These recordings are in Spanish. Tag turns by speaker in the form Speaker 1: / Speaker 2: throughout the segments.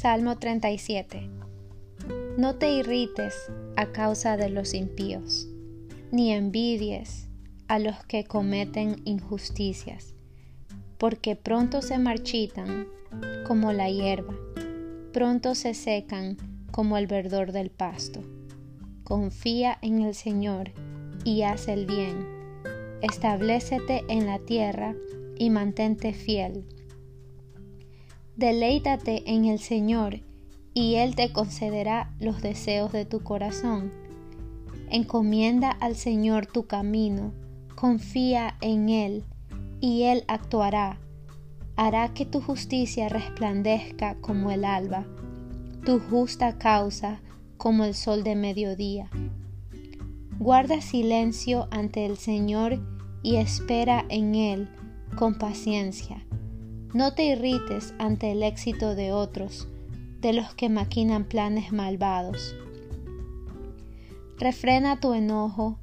Speaker 1: Salmo 37 No te irrites a causa de los impíos, ni envidies a los que cometen injusticias, porque pronto se marchitan como la hierba, pronto se secan como el verdor del pasto. Confía en el Señor y haz el bien. Establécete en la tierra y mantente fiel. Deleítate en el Señor y Él te concederá los deseos de tu corazón. Encomienda al Señor tu camino, confía en Él y Él actuará. Hará que tu justicia resplandezca como el alba, tu justa causa como el sol de mediodía. Guarda silencio ante el Señor y espera en Él con paciencia. No te irrites ante el éxito de otros, de los que maquinan planes malvados. Refrena tu enojo,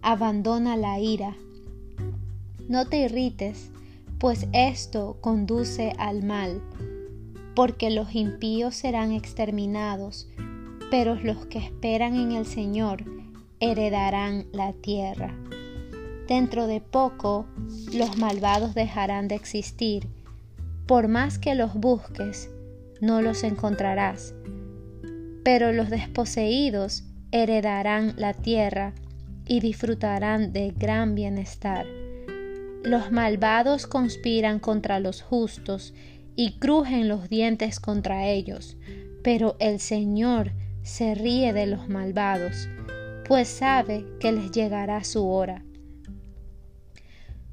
Speaker 1: abandona la ira. No te irrites, pues esto conduce al mal, porque los impíos serán exterminados, pero los que esperan en el Señor heredarán la tierra. Dentro de poco los malvados dejarán de existir, por más que los busques, no los encontrarás. Pero los desposeídos heredarán la tierra y disfrutarán de gran bienestar. Los malvados conspiran contra los justos y crujen los dientes contra ellos, pero el Señor se ríe de los malvados, pues sabe que les llegará su hora.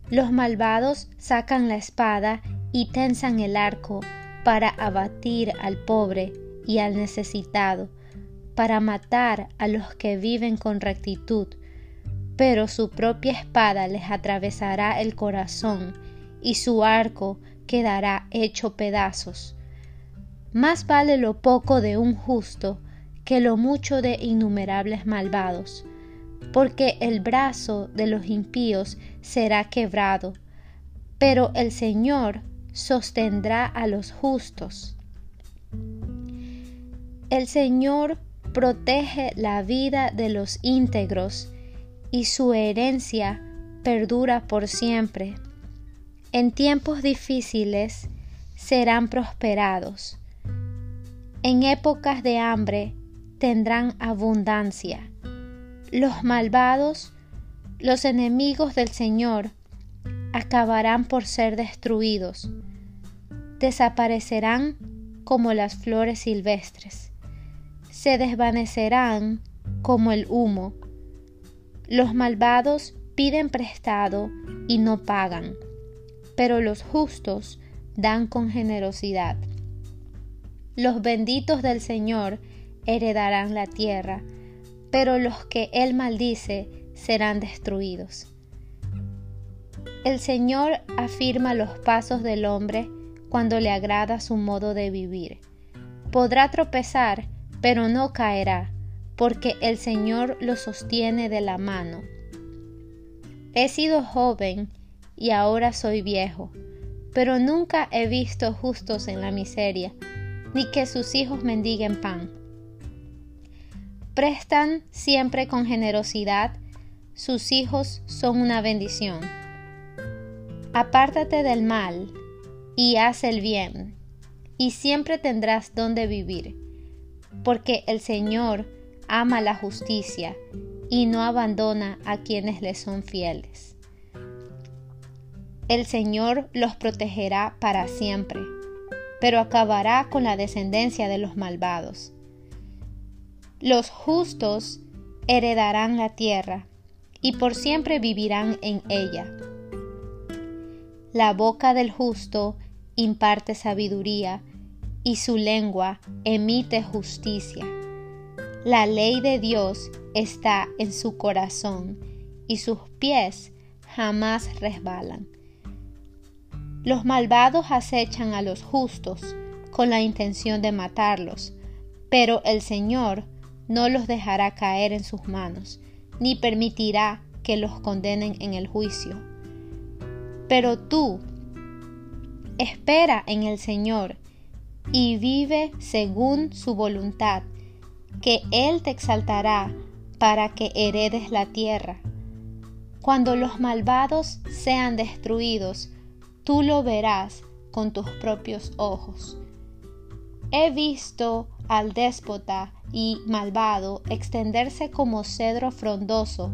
Speaker 1: Los malvados sacan la espada y tensan el arco para abatir al pobre y al necesitado, para matar a los que viven con rectitud, pero su propia espada les atravesará el corazón y su arco quedará hecho pedazos. Más vale lo poco de un justo que lo mucho de innumerables malvados, porque el brazo de los impíos será quebrado, pero el Señor sostendrá a los justos. El Señor protege la vida de los íntegros y su herencia perdura por siempre. En tiempos difíciles serán prosperados. En épocas de hambre tendrán abundancia. Los malvados, los enemigos del Señor, acabarán por ser destruidos, desaparecerán como las flores silvestres, se desvanecerán como el humo. Los malvados piden prestado y no pagan, pero los justos dan con generosidad. Los benditos del Señor heredarán la tierra, pero los que Él maldice serán destruidos. El Señor afirma los pasos del hombre cuando le agrada su modo de vivir. Podrá tropezar, pero no caerá, porque el Señor lo sostiene de la mano. He sido joven y ahora soy viejo, pero nunca he visto justos en la miseria, ni que sus hijos mendiguen pan. Prestan siempre con generosidad, sus hijos son una bendición. Apártate del mal y haz el bien, y siempre tendrás donde vivir, porque el Señor ama la justicia y no abandona a quienes le son fieles. El Señor los protegerá para siempre, pero acabará con la descendencia de los malvados. Los justos heredarán la tierra y por siempre vivirán en ella la boca del justo imparte sabiduría y su lengua emite justicia. La ley de Dios está en su corazón y sus pies jamás resbalan. Los malvados acechan a los justos con la intención de matarlos, pero el Señor no los dejará caer en sus manos, ni permitirá que los condenen en el juicio. Pero tú, espera en el Señor y vive según su voluntad, que Él te exaltará para que heredes la tierra. Cuando los malvados sean destruidos, tú lo verás con tus propios ojos. He visto al déspota y malvado extenderse como cedro frondoso,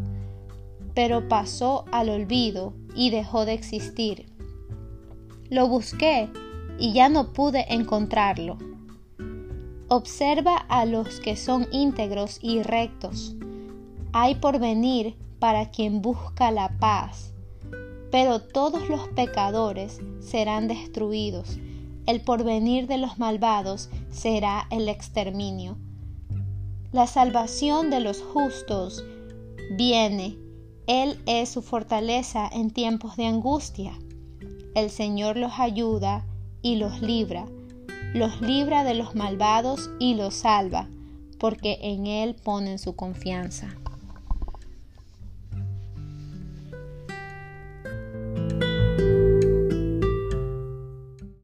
Speaker 1: pero pasó al olvido y dejó de existir. Lo busqué y ya no pude encontrarlo. Observa a los que son íntegros y rectos. Hay por venir para quien busca la paz, pero todos los pecadores serán destruidos. El porvenir de los malvados será el exterminio. La salvación de los justos viene. Él es su fortaleza en tiempos de angustia. El Señor los ayuda y los libra, los libra de los malvados y los salva, porque en Él ponen su confianza.